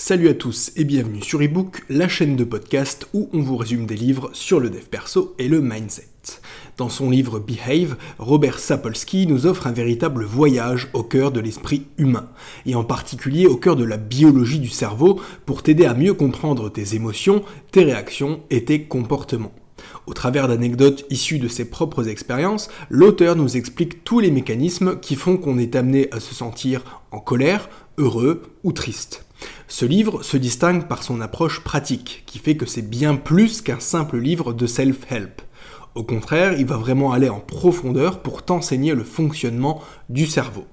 Salut à tous et bienvenue sur eBook, la chaîne de podcast où on vous résume des livres sur le dev perso et le mindset. Dans son livre Behave, Robert Sapolsky nous offre un véritable voyage au cœur de l'esprit humain, et en particulier au cœur de la biologie du cerveau pour t'aider à mieux comprendre tes émotions, tes réactions et tes comportements. Au travers d'anecdotes issues de ses propres expériences, l'auteur nous explique tous les mécanismes qui font qu'on est amené à se sentir en colère, heureux ou triste. Ce livre se distingue par son approche pratique, qui fait que c'est bien plus qu'un simple livre de self-help. Au contraire, il va vraiment aller en profondeur pour t'enseigner le fonctionnement du cerveau.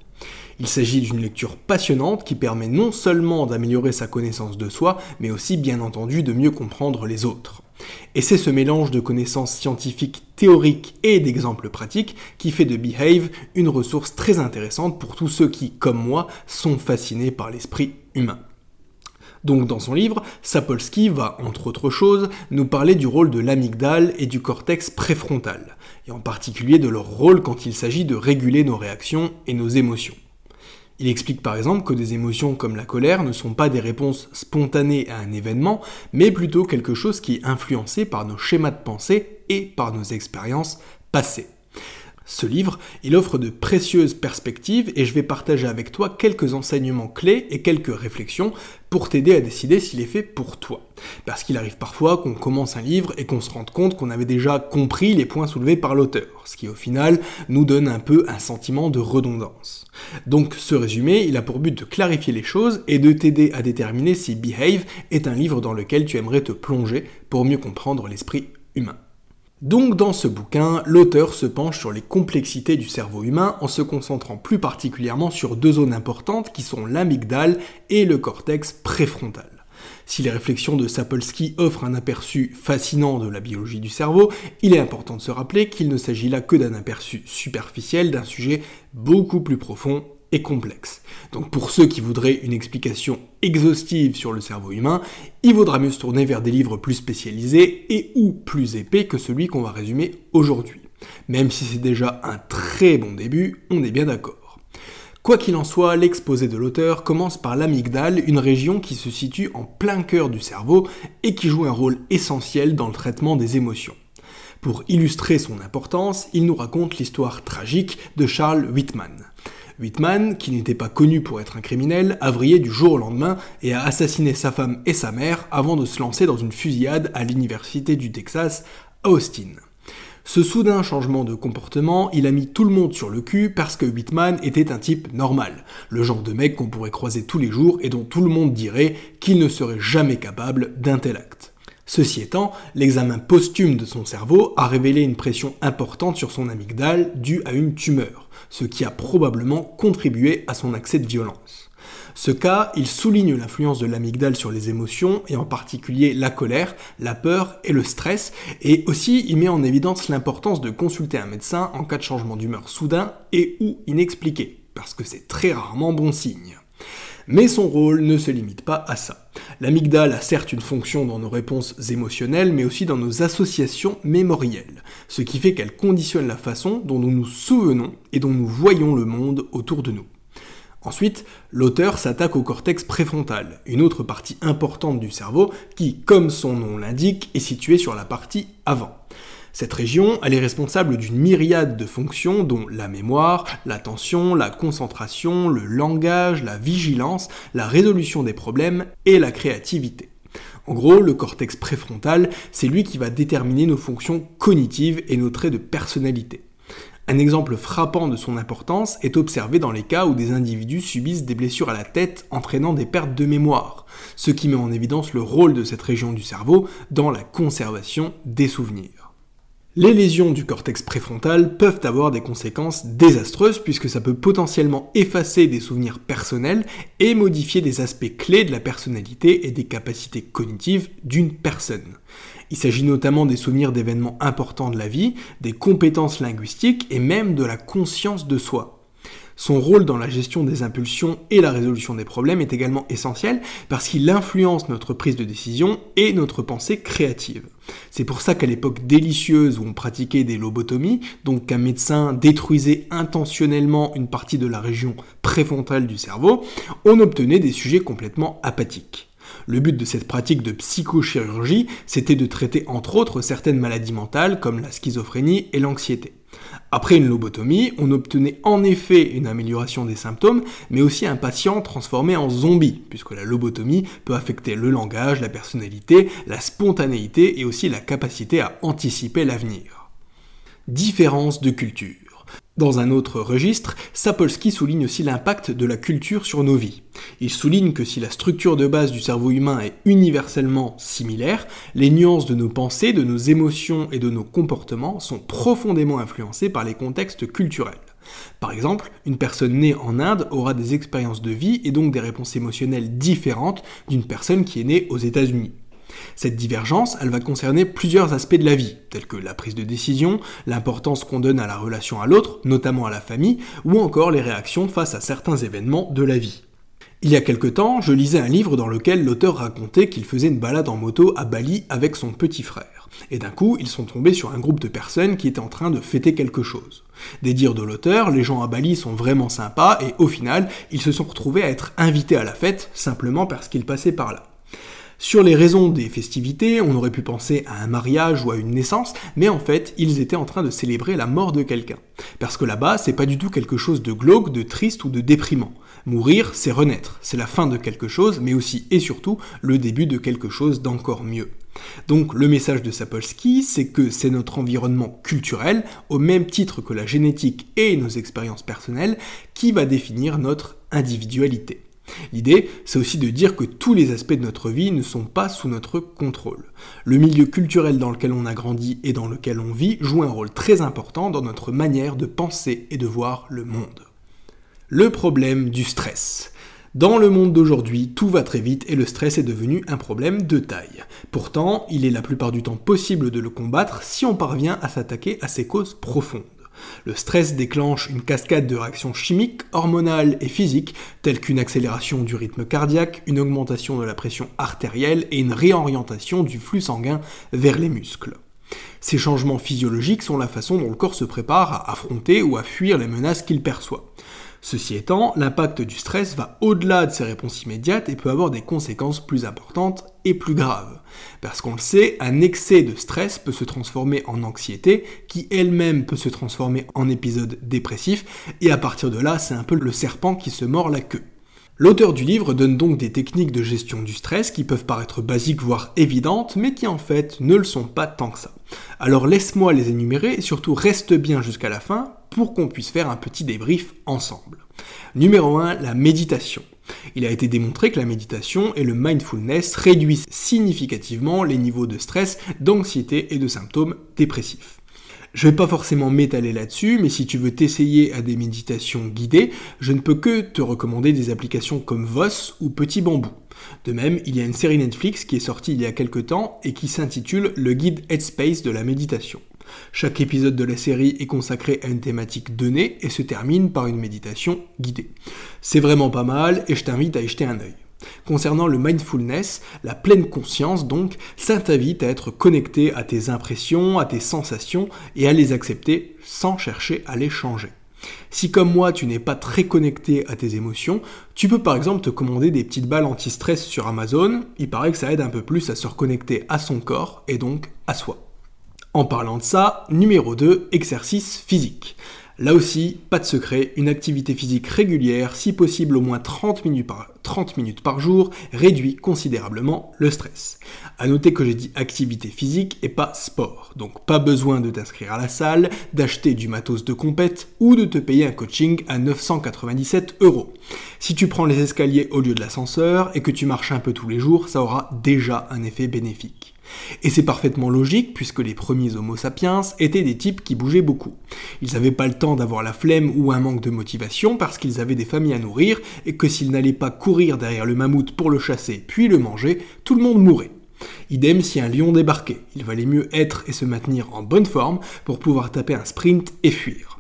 Il s'agit d'une lecture passionnante qui permet non seulement d'améliorer sa connaissance de soi, mais aussi bien entendu de mieux comprendre les autres. Et c'est ce mélange de connaissances scientifiques théoriques et d'exemples pratiques qui fait de Behave une ressource très intéressante pour tous ceux qui, comme moi, sont fascinés par l'esprit humain. Donc dans son livre, Sapolsky va, entre autres choses, nous parler du rôle de l'amygdale et du cortex préfrontal, et en particulier de leur rôle quand il s'agit de réguler nos réactions et nos émotions. Il explique par exemple que des émotions comme la colère ne sont pas des réponses spontanées à un événement, mais plutôt quelque chose qui est influencé par nos schémas de pensée et par nos expériences passées. Ce livre, il offre de précieuses perspectives et je vais partager avec toi quelques enseignements clés et quelques réflexions pour t'aider à décider s'il est fait pour toi. Parce qu'il arrive parfois qu'on commence un livre et qu'on se rende compte qu'on avait déjà compris les points soulevés par l'auteur, ce qui au final nous donne un peu un sentiment de redondance. Donc ce résumé, il a pour but de clarifier les choses et de t'aider à déterminer si Behave est un livre dans lequel tu aimerais te plonger pour mieux comprendre l'esprit humain. Donc dans ce bouquin, l'auteur se penche sur les complexités du cerveau humain en se concentrant plus particulièrement sur deux zones importantes qui sont l'amygdale et le cortex préfrontal. Si les réflexions de Sapolsky offrent un aperçu fascinant de la biologie du cerveau, il est important de se rappeler qu'il ne s'agit là que d'un aperçu superficiel d'un sujet beaucoup plus profond complexe. Donc pour ceux qui voudraient une explication exhaustive sur le cerveau humain, il vaudra mieux se tourner vers des livres plus spécialisés et ou plus épais que celui qu'on va résumer aujourd'hui. Même si c'est déjà un très bon début, on est bien d'accord. Quoi qu'il en soit, l'exposé de l'auteur commence par l'amygdale, une région qui se situe en plein cœur du cerveau et qui joue un rôle essentiel dans le traitement des émotions. Pour illustrer son importance, il nous raconte l'histoire tragique de Charles Whitman. Whitman, qui n'était pas connu pour être un criminel, a vrillé du jour au lendemain et a assassiné sa femme et sa mère avant de se lancer dans une fusillade à l'université du Texas à Austin. Ce soudain changement de comportement, il a mis tout le monde sur le cul parce que Whitman était un type normal, le genre de mec qu'on pourrait croiser tous les jours et dont tout le monde dirait qu'il ne serait jamais capable d'un tel acte. Ceci étant, l'examen posthume de son cerveau a révélé une pression importante sur son amygdale due à une tumeur, ce qui a probablement contribué à son accès de violence. Ce cas, il souligne l'influence de l'amygdale sur les émotions, et en particulier la colère, la peur et le stress, et aussi il met en évidence l'importance de consulter un médecin en cas de changement d'humeur soudain et ou inexpliqué, parce que c'est très rarement bon signe. Mais son rôle ne se limite pas à ça. L'amygdale a certes une fonction dans nos réponses émotionnelles, mais aussi dans nos associations mémorielles, ce qui fait qu'elle conditionne la façon dont nous nous souvenons et dont nous voyons le monde autour de nous. Ensuite, l'auteur s'attaque au cortex préfrontal, une autre partie importante du cerveau qui, comme son nom l'indique, est située sur la partie avant. Cette région, elle est responsable d'une myriade de fonctions dont la mémoire, l'attention, la concentration, le langage, la vigilance, la résolution des problèmes et la créativité. En gros, le cortex préfrontal, c'est lui qui va déterminer nos fonctions cognitives et nos traits de personnalité. Un exemple frappant de son importance est observé dans les cas où des individus subissent des blessures à la tête entraînant des pertes de mémoire, ce qui met en évidence le rôle de cette région du cerveau dans la conservation des souvenirs. Les lésions du cortex préfrontal peuvent avoir des conséquences désastreuses puisque ça peut potentiellement effacer des souvenirs personnels et modifier des aspects clés de la personnalité et des capacités cognitives d'une personne. Il s'agit notamment des souvenirs d'événements importants de la vie, des compétences linguistiques et même de la conscience de soi. Son rôle dans la gestion des impulsions et la résolution des problèmes est également essentiel parce qu'il influence notre prise de décision et notre pensée créative. C'est pour ça qu'à l'époque délicieuse où on pratiquait des lobotomies, donc qu'un médecin détruisait intentionnellement une partie de la région préfrontale du cerveau, on obtenait des sujets complètement apathiques. Le but de cette pratique de psychochirurgie, c'était de traiter entre autres certaines maladies mentales comme la schizophrénie et l'anxiété. Après une lobotomie, on obtenait en effet une amélioration des symptômes, mais aussi un patient transformé en zombie, puisque la lobotomie peut affecter le langage, la personnalité, la spontanéité et aussi la capacité à anticiper l'avenir. Différence de culture. Dans un autre registre, Sapolsky souligne aussi l'impact de la culture sur nos vies. Il souligne que si la structure de base du cerveau humain est universellement similaire, les nuances de nos pensées, de nos émotions et de nos comportements sont profondément influencées par les contextes culturels. Par exemple, une personne née en Inde aura des expériences de vie et donc des réponses émotionnelles différentes d'une personne qui est née aux États-Unis. Cette divergence, elle va concerner plusieurs aspects de la vie, tels que la prise de décision, l'importance qu'on donne à la relation à l'autre, notamment à la famille, ou encore les réactions face à certains événements de la vie. Il y a quelque temps, je lisais un livre dans lequel l'auteur racontait qu'il faisait une balade en moto à Bali avec son petit frère. Et d'un coup, ils sont tombés sur un groupe de personnes qui étaient en train de fêter quelque chose. Des dires de l'auteur, les gens à Bali sont vraiment sympas et au final, ils se sont retrouvés à être invités à la fête simplement parce qu'ils passaient par là. Sur les raisons des festivités, on aurait pu penser à un mariage ou à une naissance, mais en fait, ils étaient en train de célébrer la mort de quelqu'un. Parce que là-bas, c'est pas du tout quelque chose de glauque, de triste ou de déprimant. Mourir, c'est renaître, c'est la fin de quelque chose, mais aussi et surtout le début de quelque chose d'encore mieux. Donc le message de Sapolsky, c'est que c'est notre environnement culturel, au même titre que la génétique et nos expériences personnelles, qui va définir notre individualité. L'idée, c'est aussi de dire que tous les aspects de notre vie ne sont pas sous notre contrôle. Le milieu culturel dans lequel on a grandi et dans lequel on vit joue un rôle très important dans notre manière de penser et de voir le monde. Le problème du stress. Dans le monde d'aujourd'hui, tout va très vite et le stress est devenu un problème de taille. Pourtant, il est la plupart du temps possible de le combattre si on parvient à s'attaquer à ses causes profondes. Le stress déclenche une cascade de réactions chimiques, hormonales et physiques, telles qu'une accélération du rythme cardiaque, une augmentation de la pression artérielle et une réorientation du flux sanguin vers les muscles. Ces changements physiologiques sont la façon dont le corps se prépare à affronter ou à fuir les menaces qu'il perçoit. Ceci étant, l'impact du stress va au-delà de ces réponses immédiates et peut avoir des conséquences plus importantes et plus graves. Parce qu'on le sait, un excès de stress peut se transformer en anxiété, qui elle-même peut se transformer en épisode dépressif, et à partir de là, c'est un peu le serpent qui se mord la queue. L'auteur du livre donne donc des techniques de gestion du stress qui peuvent paraître basiques voire évidentes, mais qui en fait ne le sont pas tant que ça. Alors laisse-moi les énumérer et surtout reste bien jusqu'à la fin pour qu'on puisse faire un petit débrief ensemble. Numéro 1, la méditation. Il a été démontré que la méditation et le mindfulness réduisent significativement les niveaux de stress, d'anxiété et de symptômes dépressifs. Je vais pas forcément m'étaler là-dessus, mais si tu veux t'essayer à des méditations guidées, je ne peux que te recommander des applications comme Voss ou Petit Bambou. De même, il y a une série Netflix qui est sortie il y a quelques temps et qui s'intitule Le guide Headspace de la méditation. Chaque épisode de la série est consacré à une thématique donnée et se termine par une méditation guidée. C'est vraiment pas mal et je t'invite à y jeter un œil. Concernant le mindfulness, la pleine conscience donc, ça t'invite à être connecté à tes impressions, à tes sensations et à les accepter sans chercher à les changer. Si comme moi tu n'es pas très connecté à tes émotions, tu peux par exemple te commander des petites balles anti-stress sur Amazon, il paraît que ça aide un peu plus à se reconnecter à son corps et donc à soi. En parlant de ça, numéro 2, exercice physique. Là aussi, pas de secret, une activité physique régulière, si possible au moins 30 minutes par, 30 minutes par jour, réduit considérablement le stress. A noter que j'ai dit activité physique et pas sport, donc pas besoin de t'inscrire à la salle, d'acheter du matos de compète ou de te payer un coaching à 997 euros. Si tu prends les escaliers au lieu de l'ascenseur et que tu marches un peu tous les jours, ça aura déjà un effet bénéfique. Et c'est parfaitement logique puisque les premiers Homo sapiens étaient des types qui bougeaient beaucoup. Ils n'avaient pas le temps d'avoir la flemme ou un manque de motivation parce qu'ils avaient des familles à nourrir et que s'ils n'allaient pas courir derrière le mammouth pour le chasser puis le manger, tout le monde mourrait. Idem si un lion débarquait, il valait mieux être et se maintenir en bonne forme pour pouvoir taper un sprint et fuir.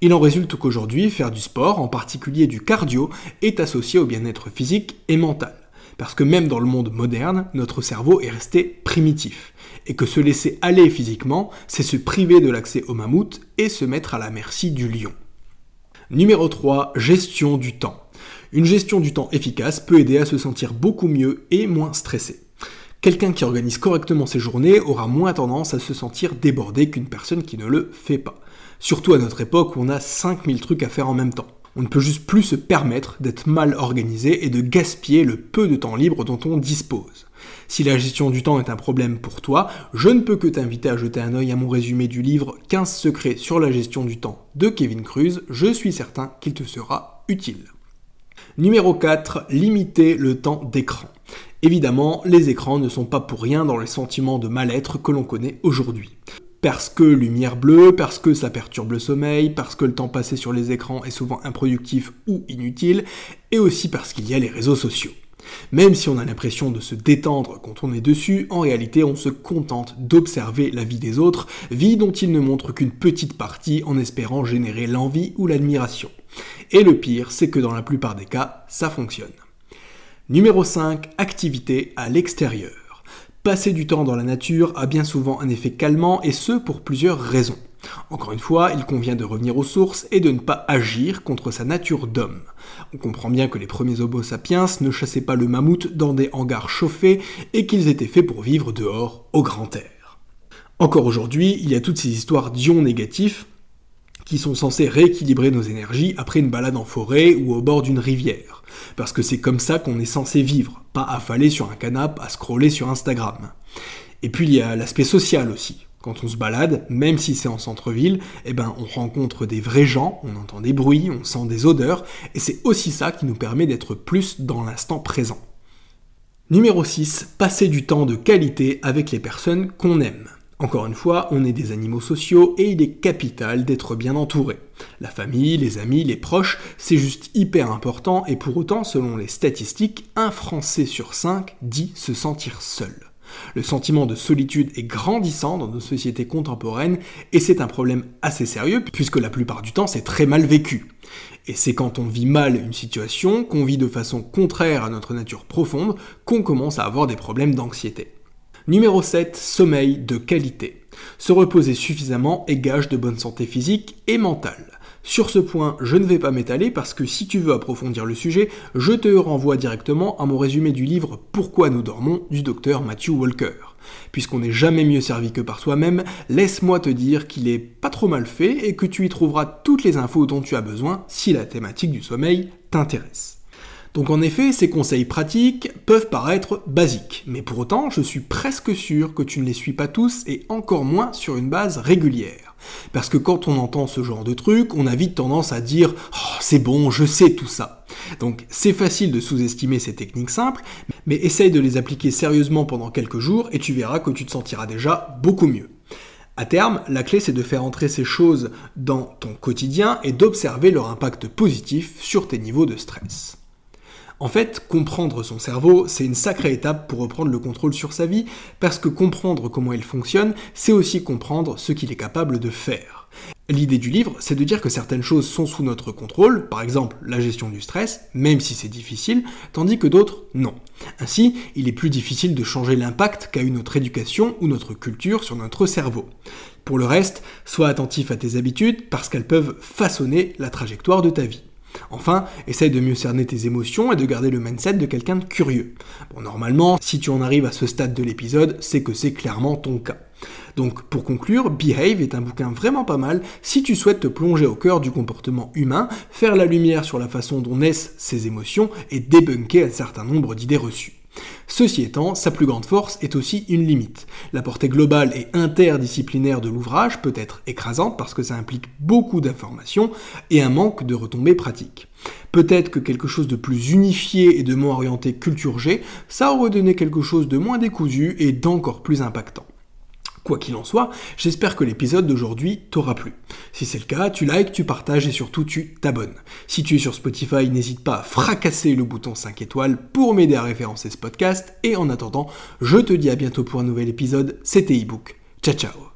Il en résulte qu'aujourd'hui, faire du sport, en particulier du cardio, est associé au bien-être physique et mental. Parce que même dans le monde moderne, notre cerveau est resté primitif. Et que se laisser aller physiquement, c'est se priver de l'accès au mammouth et se mettre à la merci du lion. Numéro 3, gestion du temps. Une gestion du temps efficace peut aider à se sentir beaucoup mieux et moins stressé. Quelqu'un qui organise correctement ses journées aura moins tendance à se sentir débordé qu'une personne qui ne le fait pas. Surtout à notre époque où on a 5000 trucs à faire en même temps. On ne peut juste plus se permettre d'être mal organisé et de gaspiller le peu de temps libre dont on dispose. Si la gestion du temps est un problème pour toi, je ne peux que t'inviter à jeter un œil à mon résumé du livre 15 secrets sur la gestion du temps de Kevin Cruz, je suis certain qu'il te sera utile. Numéro 4, limiter le temps d'écran. Évidemment, les écrans ne sont pas pour rien dans les sentiments de mal-être que l'on connaît aujourd'hui parce que lumière bleue, parce que ça perturbe le sommeil, parce que le temps passé sur les écrans est souvent improductif ou inutile, et aussi parce qu'il y a les réseaux sociaux. Même si on a l'impression de se détendre quand on est dessus, en réalité on se contente d'observer la vie des autres, vie dont ils ne montrent qu'une petite partie en espérant générer l'envie ou l'admiration. Et le pire, c'est que dans la plupart des cas, ça fonctionne. Numéro 5, activité à l'extérieur. Passer du temps dans la nature a bien souvent un effet calmant et ce pour plusieurs raisons. Encore une fois, il convient de revenir aux sources et de ne pas agir contre sa nature d'homme. On comprend bien que les premiers Homo sapiens ne chassaient pas le mammouth dans des hangars chauffés et qu'ils étaient faits pour vivre dehors au grand air. Encore aujourd'hui, il y a toutes ces histoires d'ions négatifs qui sont censés rééquilibrer nos énergies après une balade en forêt ou au bord d'une rivière. Parce que c'est comme ça qu'on est censé vivre, pas affalé sur un canapé à scroller sur Instagram. Et puis il y a l'aspect social aussi. Quand on se balade, même si c'est en centre-ville, eh ben on rencontre des vrais gens, on entend des bruits, on sent des odeurs, et c'est aussi ça qui nous permet d'être plus dans l'instant présent. Numéro 6, passer du temps de qualité avec les personnes qu'on aime. Encore une fois, on est des animaux sociaux et il est capital d'être bien entouré. La famille, les amis, les proches, c'est juste hyper important et pour autant, selon les statistiques, un Français sur cinq dit se sentir seul. Le sentiment de solitude est grandissant dans nos sociétés contemporaines et c'est un problème assez sérieux puisque la plupart du temps c'est très mal vécu. Et c'est quand on vit mal une situation, qu'on vit de façon contraire à notre nature profonde, qu'on commence à avoir des problèmes d'anxiété. Numéro 7, sommeil de qualité. Se reposer suffisamment est gage de bonne santé physique et mentale. Sur ce point, je ne vais pas m'étaler parce que si tu veux approfondir le sujet, je te renvoie directement à mon résumé du livre Pourquoi nous dormons du docteur Matthew Walker. Puisqu'on n'est jamais mieux servi que par soi-même, laisse-moi te dire qu'il est pas trop mal fait et que tu y trouveras toutes les infos dont tu as besoin si la thématique du sommeil t'intéresse. Donc en effet, ces conseils pratiques peuvent paraître basiques, mais pour autant, je suis presque sûr que tu ne les suis pas tous et encore moins sur une base régulière. Parce que quand on entend ce genre de truc, on a vite tendance à dire oh, c'est bon, je sais tout ça. Donc c'est facile de sous-estimer ces techniques simples, mais essaye de les appliquer sérieusement pendant quelques jours et tu verras que tu te sentiras déjà beaucoup mieux. À terme, la clé c'est de faire entrer ces choses dans ton quotidien et d'observer leur impact positif sur tes niveaux de stress. En fait, comprendre son cerveau, c'est une sacrée étape pour reprendre le contrôle sur sa vie, parce que comprendre comment il fonctionne, c'est aussi comprendre ce qu'il est capable de faire. L'idée du livre, c'est de dire que certaines choses sont sous notre contrôle, par exemple la gestion du stress, même si c'est difficile, tandis que d'autres non. Ainsi, il est plus difficile de changer l'impact qu'a eu notre éducation ou notre culture sur notre cerveau. Pour le reste, sois attentif à tes habitudes parce qu'elles peuvent façonner la trajectoire de ta vie. Enfin, essaye de mieux cerner tes émotions et de garder le mindset de quelqu'un de curieux. Bon, normalement, si tu en arrives à ce stade de l'épisode, c'est que c'est clairement ton cas. Donc pour conclure, Behave est un bouquin vraiment pas mal si tu souhaites te plonger au cœur du comportement humain, faire la lumière sur la façon dont naissent ses émotions et débunker un certain nombre d'idées reçues. Ceci étant, sa plus grande force est aussi une limite. La portée globale et interdisciplinaire de l'ouvrage peut être écrasante parce que ça implique beaucoup d'informations et un manque de retombées pratiques. Peut-être que quelque chose de plus unifié et de moins orienté culture G, ça aurait donné quelque chose de moins décousu et d'encore plus impactant. Quoi qu'il en soit, j'espère que l'épisode d'aujourd'hui t'aura plu. Si c'est le cas, tu likes, tu partages et surtout tu t'abonnes. Si tu es sur Spotify, n'hésite pas à fracasser le bouton 5 étoiles pour m'aider à référencer ce podcast. Et en attendant, je te dis à bientôt pour un nouvel épisode. C'était ebook. Ciao ciao